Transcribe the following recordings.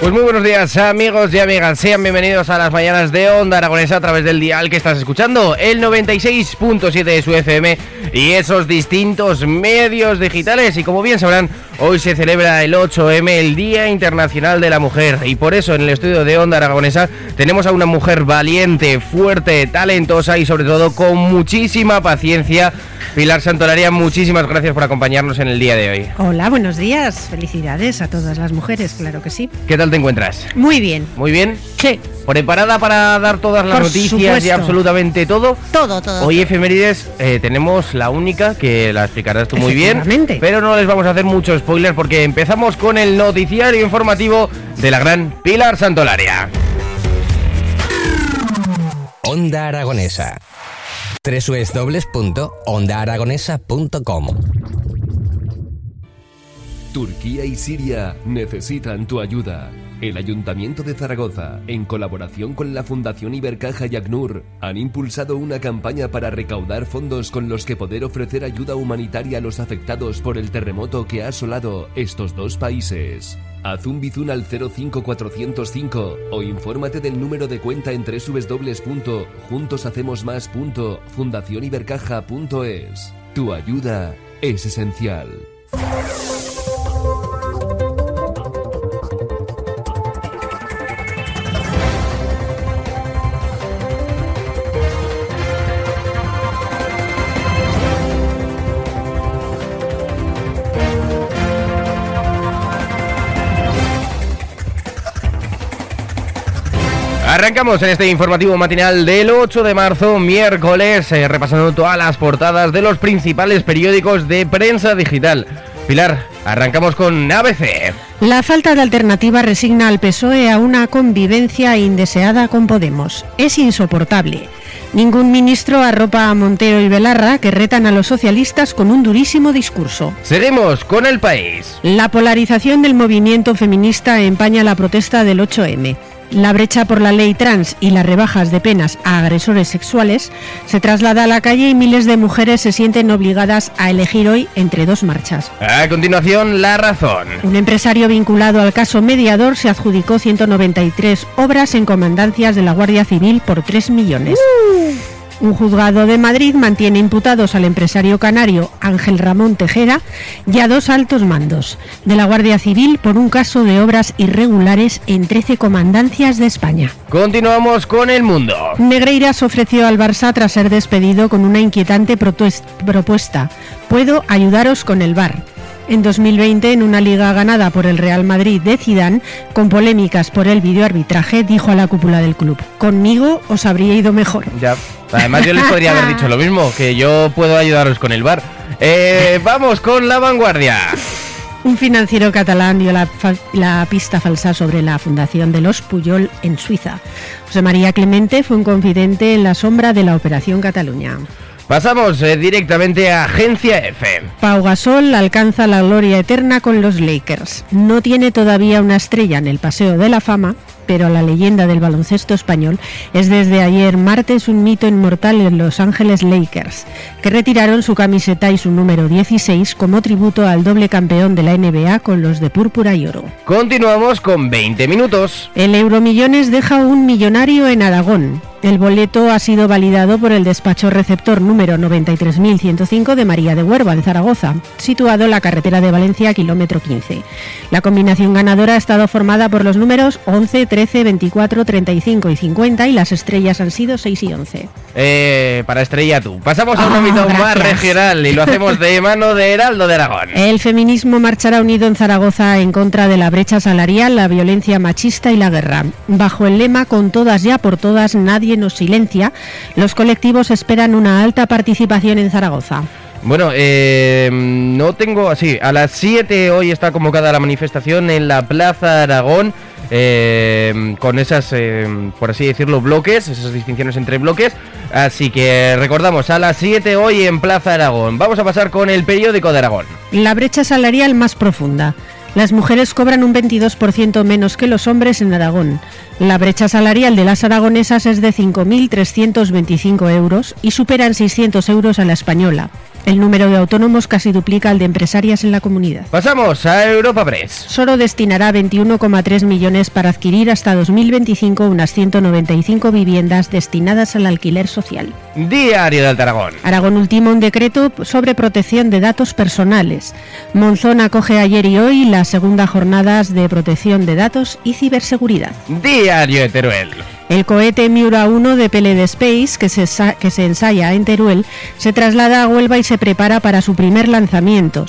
Pues muy buenos días amigos y amigas, sean bienvenidos a las mañanas de Onda Aragonesa a través del dial que estás escuchando, el 96.7 de su FM y esos distintos medios digitales. Y como bien sabrán, hoy se celebra el 8M, el Día Internacional de la Mujer y por eso en el estudio de Onda Aragonesa tenemos a una mujer valiente, fuerte, talentosa y sobre todo con muchísima paciencia. Pilar Santolaria, muchísimas gracias por acompañarnos en el día de hoy. Hola, buenos días. Felicidades a todas las mujeres, claro que sí. ¿Qué tal te encuentras? Muy bien. Muy bien. Sí. ¿Preparada para dar todas las Por noticias y absolutamente todo? Todo, todo. Hoy efemérides eh, tenemos la única que la explicarás tú muy bien, pero no les vamos a hacer mucho spoiler porque empezamos con el noticiario informativo de la gran Pilar Santolaria. Onda Aragonesa. www.ondaaragonesa.com Turquía y Siria necesitan tu ayuda. El Ayuntamiento de Zaragoza, en colaboración con la Fundación Ibercaja y ACNUR, han impulsado una campaña para recaudar fondos con los que poder ofrecer ayuda humanitaria a los afectados por el terremoto que ha asolado estos dos países. Haz un bizun al 05405 o infórmate del número de cuenta en www.juntoshacemosmas.fundacionibercaja.es. Tu ayuda es esencial. Arrancamos en este informativo matinal del 8 de marzo, miércoles, eh, repasando todas las portadas de los principales periódicos de prensa digital. Pilar, arrancamos con ABC. La falta de alternativa resigna al PSOE a una convivencia indeseada con Podemos. Es insoportable. Ningún ministro arropa a Montero y Belarra que retan a los socialistas con un durísimo discurso. Seguimos con el país. La polarización del movimiento feminista empaña la protesta del 8M. La brecha por la ley trans y las rebajas de penas a agresores sexuales se traslada a la calle y miles de mujeres se sienten obligadas a elegir hoy entre dos marchas. A continuación, la razón. Un empresario vinculado al caso mediador se adjudicó 193 obras en comandancias de la Guardia Civil por 3 millones. Un juzgado de Madrid mantiene imputados al empresario canario Ángel Ramón Tejera y a dos altos mandos de la Guardia Civil por un caso de obras irregulares en 13 comandancias de España. Continuamos con el mundo. Negreiras ofreció al Barça tras ser despedido con una inquietante propuesta. Puedo ayudaros con el VAR. En 2020, en una liga ganada por el Real Madrid de Zidane, con polémicas por el videoarbitraje, dijo a la cúpula del club: "Conmigo os habría ido mejor." Ya. Además, yo les podría haber dicho lo mismo, que yo puedo ayudaros con el bar. Eh, vamos con la vanguardia. Un financiero catalán dio la, la pista falsa sobre la fundación de los Puyol en Suiza. José María Clemente fue un confidente en la sombra de la Operación Cataluña. Pasamos eh, directamente a Agencia F. Pau Gasol alcanza la gloria eterna con los Lakers. No tiene todavía una estrella en el Paseo de la Fama, pero la leyenda del baloncesto español es desde ayer martes un mito inmortal en Los Ángeles Lakers, que retiraron su camiseta y su número 16 como tributo al doble campeón de la NBA con los de púrpura y oro. Continuamos con 20 minutos. El Euromillones deja un millonario en Aragón. El boleto ha sido validado por el despacho receptor número 93.105 de María de Huerva, en Zaragoza, situado en la carretera de Valencia, kilómetro 15. La combinación ganadora ha estado formada por los números 11, 13 13, 24, 35 y 50 y las estrellas han sido 6 y 11. Eh, para estrella tú. Pasamos a un Ah, ámbito más regional y lo hacemos de mano de Heraldo de Aragón. El feminismo marchará unido en Zaragoza en contra de la brecha salarial, la violencia machista y la guerra. Bajo el lema Con todas ya por todas nadie nos silencia, los colectivos esperan una alta participación en Zaragoza. Bueno, eh, no tengo así. A las 7 hoy está convocada la manifestación en la Plaza Aragón. Eh, con esas, eh, por así decirlo, bloques, esas distinciones entre bloques. Así que recordamos, a las 7 hoy en Plaza Aragón. Vamos a pasar con el periódico de Aragón. La brecha salarial más profunda. Las mujeres cobran un 22% menos que los hombres en Aragón. La brecha salarial de las aragonesas es de 5.325 euros y supera en 600 euros a la española. El número de autónomos casi duplica al de empresarias en la comunidad. Pasamos a Europa Press. Soro destinará 21,3 millones para adquirir hasta 2025 unas 195 viviendas destinadas al alquiler social. Diario de Alta Aragón. Aragón ultima un decreto sobre protección de datos personales. Monzón acoge ayer y hoy las segunda jornadas de protección de datos y ciberseguridad. Diario de Teruel. El cohete Miura 1 de PLD Space, que se, sa- que se ensaya en Teruel, se traslada a Huelva y se prepara para su primer lanzamiento.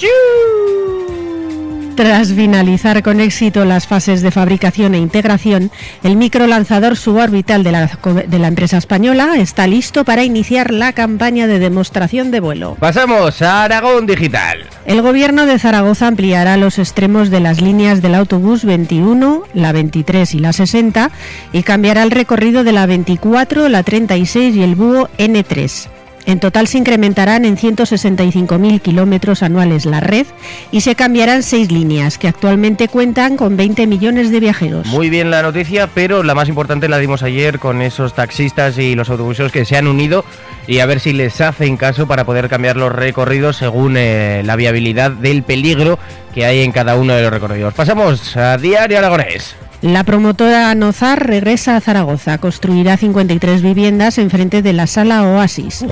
Tras finalizar con éxito las fases de fabricación e integración, el microlanzador suborbital de la, de la empresa española está listo para iniciar la campaña de demostración de vuelo. Pasamos a Aragón Digital. El gobierno de Zaragoza ampliará los extremos de las líneas del autobús 21, la 23 y la 60 y cambiará el recorrido de la 24, la 36 y el búho N3. En total se incrementarán en 165.000 kilómetros anuales la red y se cambiarán seis líneas que actualmente cuentan con 20 millones de viajeros. Muy bien la noticia, pero la más importante la dimos ayer con esos taxistas y los autobuseros que se han unido y a ver si les hacen caso para poder cambiar los recorridos según eh, la viabilidad del peligro que hay en cada uno de los recorridos. Pasamos a Diario Aragonés. La promotora Nozar regresa a Zaragoza. Construirá 53 viviendas enfrente de la sala Oasis.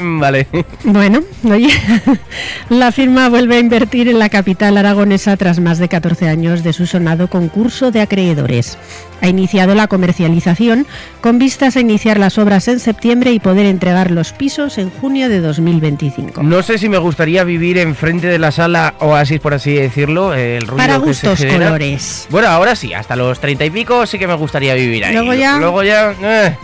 vale. Bueno, oye, la firma vuelve a invertir en la capital aragonesa tras más de 14 años de su sonado concurso de acreedores. Ha iniciado la comercialización con vistas a iniciar las obras en septiembre y poder entregar los pisos en junio de 2025. No sé si me gustaría vivir enfrente de la sala Oasis, por así decirlo. eh, El ruido Para que se gustos genera. colores. Bueno, ahora sí, hasta los treinta y pico sí que me gustaría vivir ahí. Luego ya- Luego ya. eh,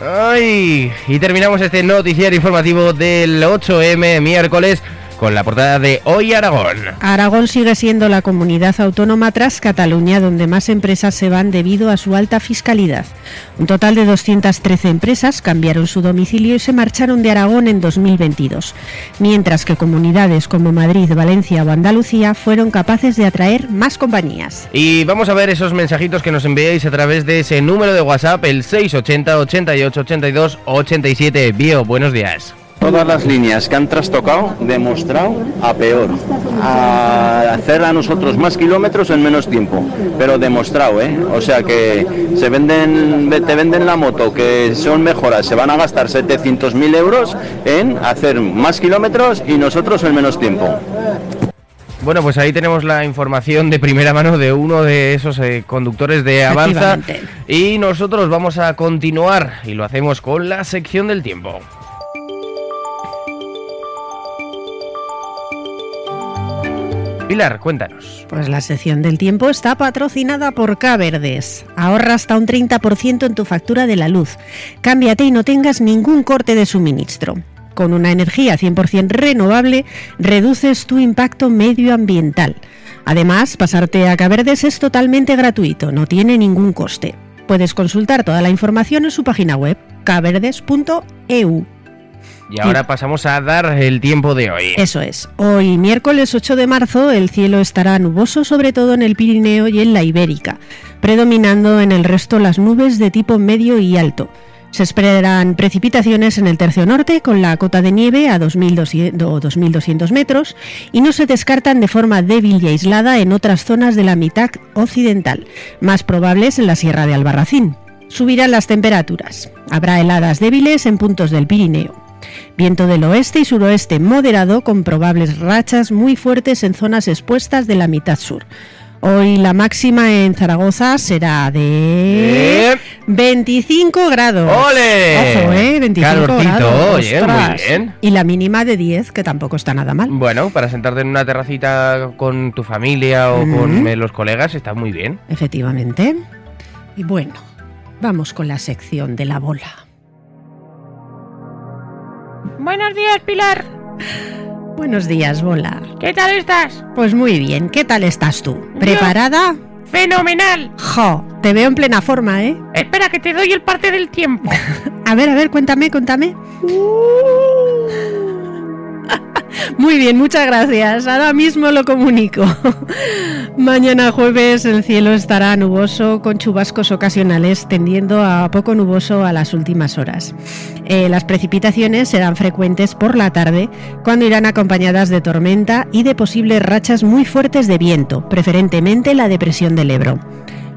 Ay, y terminamos este noticiario informativo del 8M miércoles con la portada de Hoy Aragón. Aragón sigue siendo la comunidad autónoma tras Cataluña donde más empresas se van debido a su alta fiscalidad. Un total de 213 empresas cambiaron su domicilio y se marcharon de Aragón en 2022, mientras que comunidades como Madrid, Valencia o Andalucía fueron capaces de atraer más compañías. Y vamos a ver esos mensajitos que nos enviáis a través de ese número de WhatsApp, el 680 88 82 87. Bio, buenos días. Todas las líneas que han trastocado, demostrado a peor. A hacer a nosotros más kilómetros en menos tiempo. Pero demostrado, ¿eh? O sea que se venden, te venden la moto, que son mejoras, se van a gastar 700.000 euros en hacer más kilómetros y nosotros en menos tiempo. Bueno, pues ahí tenemos la información de primera mano de uno de esos eh, conductores de Avanza. Y nosotros vamos a continuar y lo hacemos con la sección del tiempo. Pilar, cuéntanos. Pues la sección del tiempo está patrocinada por K-Verdes. Ahorra hasta un 30% en tu factura de la luz. Cámbiate y no tengas ningún corte de suministro. Con una energía 100% renovable, reduces tu impacto medioambiental. Además, pasarte a K-Verdes es totalmente gratuito, no tiene ningún coste. Puedes consultar toda la información en su página web, kverdes.eu. Y ahora pasamos a dar el tiempo de hoy. Eso es. Hoy, miércoles 8 de marzo, el cielo estará nuboso, sobre todo en el Pirineo y en la Ibérica, predominando en el resto las nubes de tipo medio y alto. Se esperan precipitaciones en el tercio norte con la cota de nieve a 2.200 o 2.200 metros y no se descartan de forma débil y aislada en otras zonas de la mitad occidental, más probables en la Sierra de Albarracín. Subirán las temperaturas. Habrá heladas débiles en puntos del Pirineo. Viento del oeste y suroeste moderado con probables rachas muy fuertes en zonas expuestas de la mitad sur. Hoy la máxima en Zaragoza será de Eh. 25 grados. ¡Ole! Ojo, ¿eh? 25 Calorcito, grados. oye, muy bien. Y la mínima de 10, que tampoco está nada mal. Bueno, para sentarte en una terracita con tu familia o con eh, los colegas está muy bien. Efectivamente. Y bueno, vamos con la sección de la bola. Buenos días, Pilar. Buenos días, bola. ¿Qué tal estás? Pues muy bien, ¿qué tal estás tú? ¿Preparada? Fenomenal. Jo, te veo en plena forma, ¿eh? Espera, que te doy el parte del tiempo. A ver, a ver, cuéntame, cuéntame. Muy bien, muchas gracias. Ahora mismo lo comunico. Mañana jueves el cielo estará nuboso con chubascos ocasionales tendiendo a poco nuboso a las últimas horas. Eh, las precipitaciones serán frecuentes por la tarde cuando irán acompañadas de tormenta y de posibles rachas muy fuertes de viento, preferentemente la depresión del Ebro.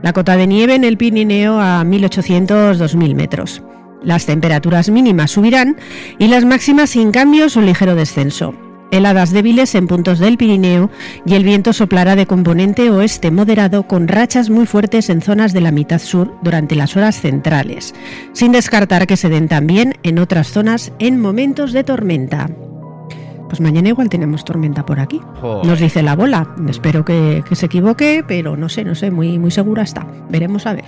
La cota de nieve en el Pirineo a 1800-2000 metros. Las temperaturas mínimas subirán y las máximas sin cambios o ligero descenso. Heladas débiles en puntos del Pirineo y el viento soplará de componente oeste moderado con rachas muy fuertes en zonas de la mitad sur durante las horas centrales, sin descartar que se den también en otras zonas en momentos de tormenta. Pues mañana igual tenemos tormenta por aquí. Joder. Nos dice la bola. Espero que, que se equivoque, pero no sé, no sé, muy, muy segura está. Veremos a ver.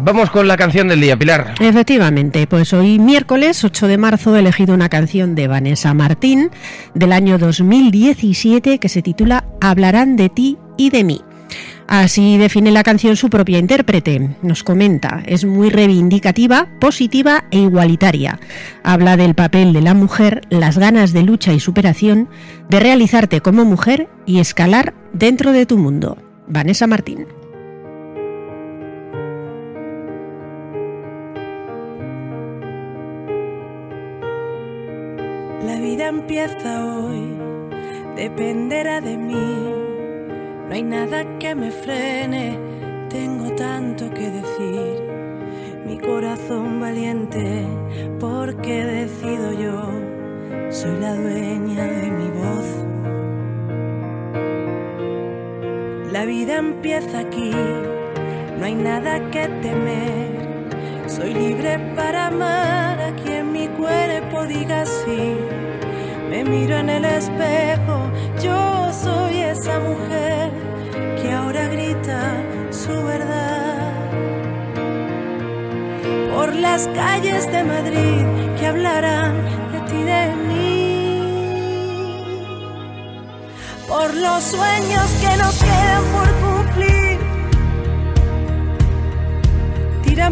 Vamos con la canción del día, Pilar. Efectivamente, pues hoy miércoles 8 de marzo he elegido una canción de Vanessa Martín del año 2017 que se titula Hablarán de ti y de mí. Así define la canción su propia intérprete. Nos comenta, es muy reivindicativa, positiva e igualitaria. Habla del papel de la mujer, las ganas de lucha y superación, de realizarte como mujer y escalar dentro de tu mundo. Vanessa Martín. Vida empieza hoy, dependerá de mí. No hay nada que me frene, tengo tanto que decir. Mi corazón valiente, porque decido yo, soy la dueña de mi voz. La vida empieza aquí, no hay nada que temer. Soy libre para amar a quien mi cuerpo diga sí. Me miro en el espejo, yo soy esa mujer que ahora grita su verdad. Por las calles de Madrid que hablarán de ti, de mí. Por los sueños que nos quedan por cumplir. Tira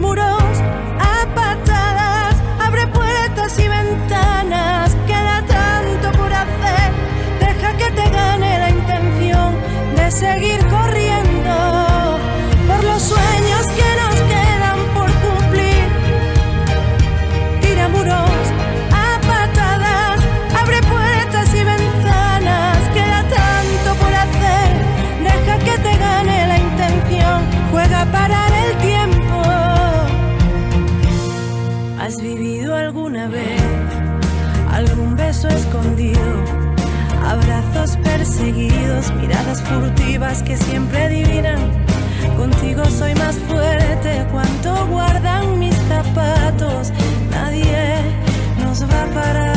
miradas furtivas que siempre adivinan. Contigo soy más fuerte, cuanto guardan mis zapatos. Nadie nos va a parar.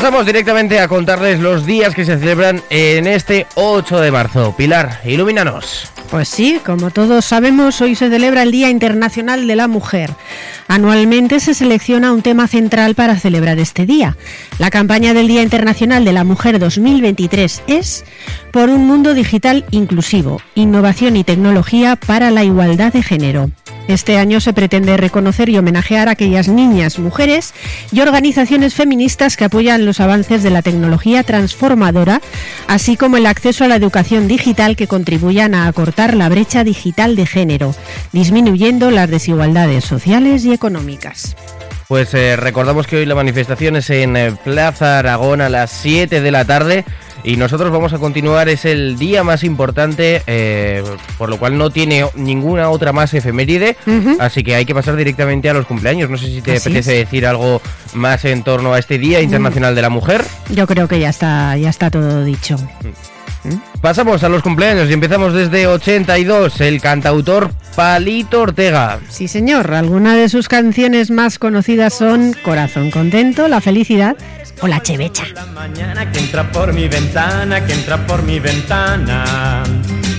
Pasamos directamente a contarles los días que se celebran en este 8 de marzo. Pilar, ilumínanos. Pues sí, como todos sabemos, hoy se celebra el Día Internacional de la Mujer. Anualmente se selecciona un tema central para celebrar este día. La campaña del Día Internacional de la Mujer 2023 es Por un mundo digital inclusivo, innovación y tecnología para la igualdad de género. Este año se pretende reconocer y homenajear a aquellas niñas, mujeres y organizaciones feministas que apoyan los avances de la tecnología transformadora, así como el acceso a la educación digital que contribuyan a acortar la brecha digital de género, disminuyendo las desigualdades sociales y económicas. Pues eh, recordamos que hoy la manifestación es en eh, Plaza Aragón a las 7 de la tarde y nosotros vamos a continuar, es el día más importante, eh, por lo cual no tiene ninguna otra más efeméride, así que hay que pasar directamente a los cumpleaños. No sé si te Así apetece decir algo más en torno a este Día Internacional de la Mujer. Yo creo que ya está, ya está todo dicho. Pasamos a los cumpleaños y empezamos desde 82, el cantautor Palito Ortega. Sí, señor. Algunas de sus canciones más conocidas son Corazón Contento, La Felicidad o La Chevecha. mañana que entra por mi ventana, que entra por mi ventana.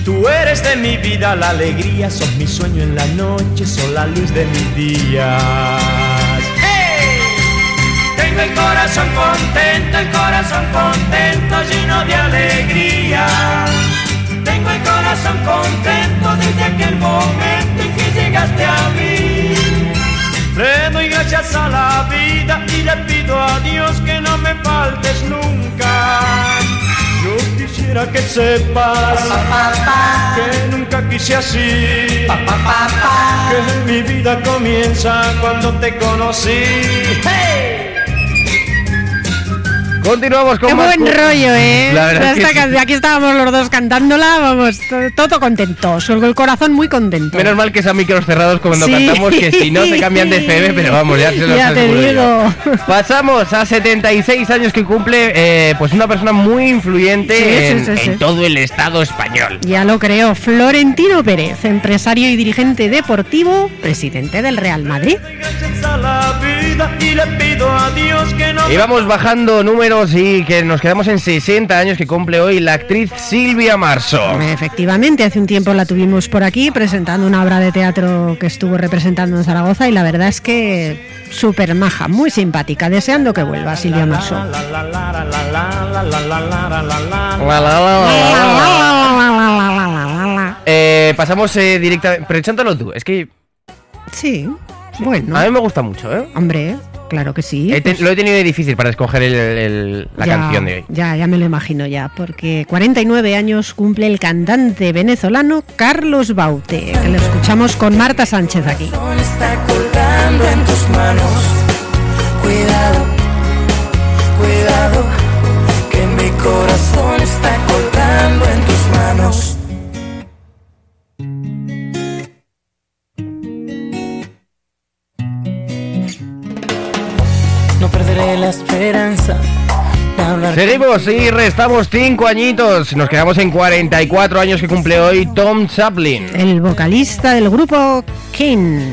Tú eres de mi vida, la alegría, sos mi sueño en la noche, sos la luz de mis días. Tengo el corazón contento, el corazón contento, lleno de alegría. Tengo el corazón contento desde aquel momento en que llegaste a mí. Le doy gracias a la vida y le pido a Dios que no me faltes nunca. Yo quisiera que sepas que nunca quise así. Que mi vida comienza cuando te conocí. ¡Hey! Continuamos con Qué más buen rollo, ¿eh? La verdad es Esta que sí. canción- Aquí estábamos los dos cantándola, vamos, to- todo contentos, con el corazón muy contento. Menos mal que sean micros cerrados cuando Sí. cantamos, que si no se cambian de FM, pero vamos, ya se los Ya te digo. Pasamos a 76 años que cumple eh, pues una persona muy influyente Sí, en todo el Estado español. Ya lo creo, Florentino Pérez, empresario y dirigente deportivo, presidente del Real Madrid. Vida y le pido a Dios que no Y vamos bajando números y que nos quedamos en 60 años que cumple hoy la actriz Silvia Marso. Efectivamente, hace un tiempo la tuvimos por aquí presentando una obra de teatro que estuvo representando en Zaragoza y la verdad es que súper maja, muy simpática, deseando que vuelva Silvia Marso. La, la, la, la, la, la. Eh, pasamos eh, directamente. Preséntalo tú, es que Sí, bueno, a mí me gusta mucho, ¿eh? hombre, claro que sí. He pues lo he tenido difícil para escoger el- el- la ya- canción de hoy. Ya, ya me lo imagino ya, porque 49 años cumple el cantante venezolano Carlos Baute, que lo escuchamos con Marta Sánchez aquí. corazón está colgando en tus manos. Cuidado, cuidado, que mi corazón está colgando en tus manos. La esperanza Seguimos y restamos 5 añitos. Nos quedamos en 44 años que cumple hoy Tom Chaplin. El vocalista del grupo King.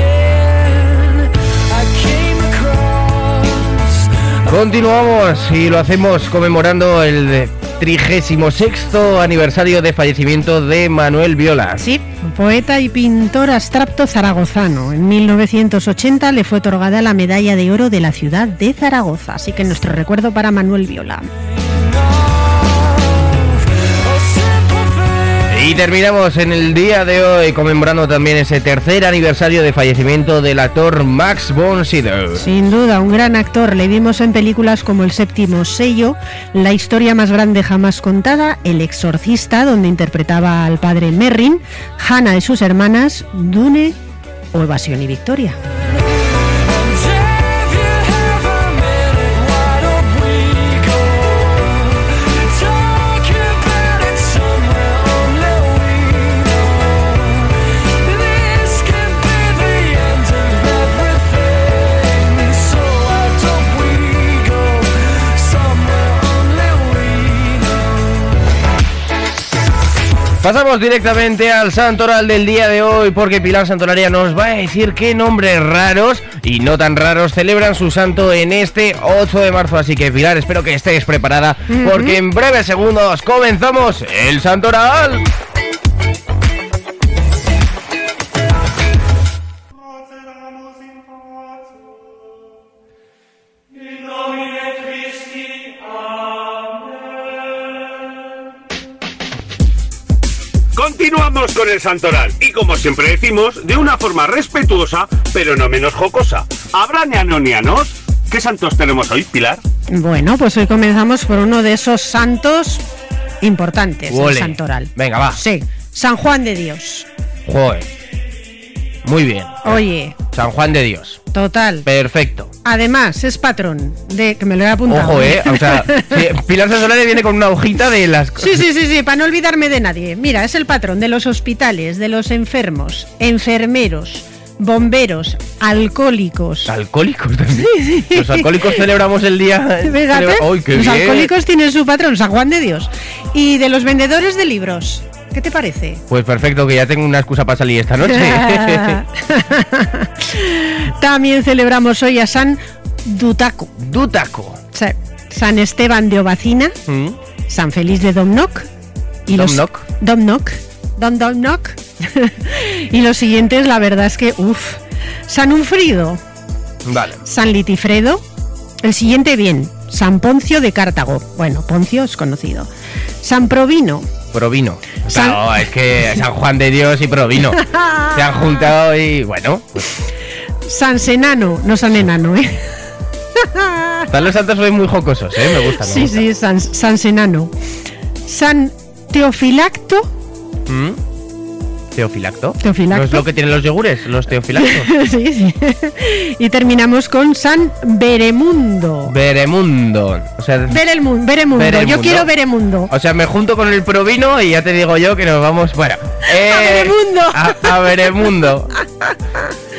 Continuamos y lo hacemos conmemorando el trigésimo sexto aniversario de fallecimiento de Manuel Viola. Sí, poeta y pintor abstracto zaragozano. En 1980 le fue otorgada la medalla de oro de la ciudad de Zaragoza. Así que nuestro recuerdo para Manuel Viola. Y terminamos en el día de hoy conmemorando también ese tercer aniversario de fallecimiento del actor Max von Sydow. Sin duda, un gran actor. Le vimos en películas como El séptimo sello, La historia más grande jamás contada, El exorcista, donde interpretaba al padre Merrin, Hannah y sus hermanas, Dune o Evasión y Victoria. Pasamos directamente al santoral del día de hoy porque Pilar Santolaria nos va a decir qué nombres raros y no tan raros celebran su santo en este 8 de marzo. Así que Pilar, espero que estés preparada porque en breves segundos comenzamos el santoral. Continuamos con el santoral y como siempre decimos, de una forma respetuosa, pero no menos jocosa. ¿Habrá neanonianos? ¿Qué santos tenemos hoy, Pilar? Bueno, pues hoy comenzamos por uno de esos santos importantes del Ole. santoral. Venga, va. Sí, San Juan de Dios. Joder. Muy bien. Oye, San Juan de Dios. total. Perfecto. Además, es patrón de que me lo he apuntado. Ojo, eh. O sea, Pilar Santolaria viene con una hojita de las Sí, sí, sí, sí, para no olvidarme de nadie. Mira, es el patrón de los hospitales, de los enfermos, enfermeros, bomberos, alcohólicos. ¿Alcohólicos también? Sí, sí. Los alcohólicos celebramos el día. Fíjate, celebra- ¡Ay, qué los bien! alcohólicos tienen su patrón, San Juan de Dios. Y de los vendedores de libros. ¿Qué te parece? Pues perfecto, que ya tengo una excusa para salir esta noche. También celebramos hoy a San Dutaco. Dutaco. San Esteban de Obacina, Mm. San Félix de Domnoc. Y Domnoc. Los, Domnoc. Dom Domnoc. y los siguientes, la verdad es que, uff. San Unfrido, Vale. San Litifredo. El siguiente bien, San Poncio de Cartago. Bueno, Poncio es conocido. San Provino. Provino. San- Claro, es que San Juan de Dios y Provino se han juntado y bueno, pues, San Senano, no San Enano, ¿eh? están los santos hoy muy jocosos, ¿eh? Me gusta. me Sí, sí, San, San Senano. San Teofilacto. ¿Mm? ¿Teofilacto? Teofilacto. ¿No es lo que tienen los yogures, los teofilactos? sí, sí. Y terminamos con San Beremundo. Veremundo. O sea, Ver el mundo, Beremundo. Ver el Yo quiero Beremundo. o sea, me junto con el Provino y ya te digo yo que nos vamos. Bueno, eh, ¡A Veremundo! A, a Veremundo.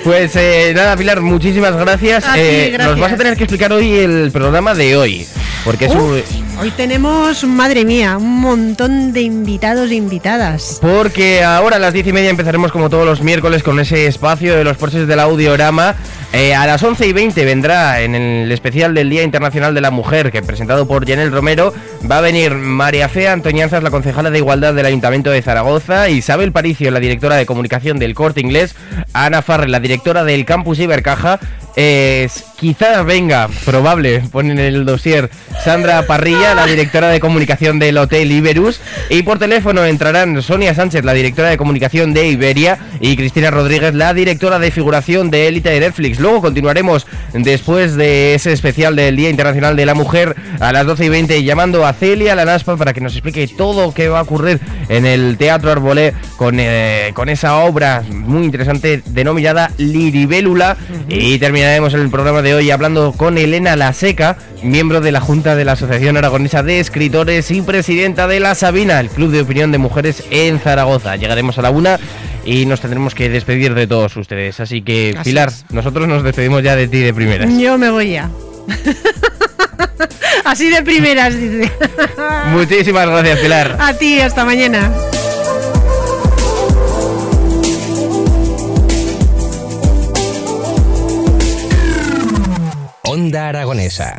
Pues eh, nada, Pilar, muchísimas gracias. A ti, Eh, gracias. Nos vas a tener que explicar hoy el programa de hoy. Porque es un. Hoy tenemos, madre mía, un montón de invitados e invitadas. Porque ahora a las diez y media empezaremos como todos los miércoles con ese espacio de los porches del audiorama. Eh, a las 11 y 20 vendrá en el especial del Día Internacional de la Mujer, que presentado por Janel Romero, va a venir María Fea Antoñanzas, la concejala de Igualdad del Ayuntamiento de Zaragoza, Isabel Paricio, la directora de comunicación del Corte Inglés, Ana Farre, la directora del Campus Ibercaja, eh, quizá venga, probable, ponen en el dossier, Sandra Parrilla, la directora de comunicación del Hotel Iberus, y por teléfono entrarán Sonia Sánchez, la directora de comunicación de Iberia, y Cristina Rodríguez, la directora de figuración de Élite de Netflix. Luego continuaremos después de ese especial del Día Internacional de la Mujer a las 12 y 20 llamando a Celia Lanaspa para que nos explique todo qué va a ocurrir en el Teatro Arbolé con, eh, con esa obra muy interesante denominada Liribélula. Y terminaremos el programa de hoy hablando con Elena La Seca, miembro de la Junta de la Asociación Aragonesa de Escritores y presidenta de La Sabina, el Club de Opinión de Mujeres en Zaragoza. Llegaremos a la una y nos tendremos que despedir de todos ustedes. Así que, Así Pilar, es. nosotros nos despedimos ya de ti de primeras. Yo me voy ya. Así de primeras, dice. Muchísimas gracias, Pilar. A ti, hasta mañana. Onda Aragonesa.